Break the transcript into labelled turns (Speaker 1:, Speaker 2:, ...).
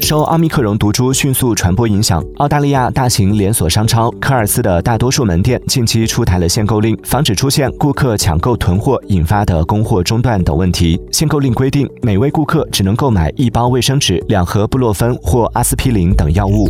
Speaker 1: 受奥密克戎毒株迅速传播影响澳大利亚大型连锁商超科尔斯的大多数门店近期出台了限购令防止出现顾客抢购囤货引发的供货中断等问题。限购令规定每位顾客只能购买一包卫生纸两盒布洛芬或阿司匹林等药物。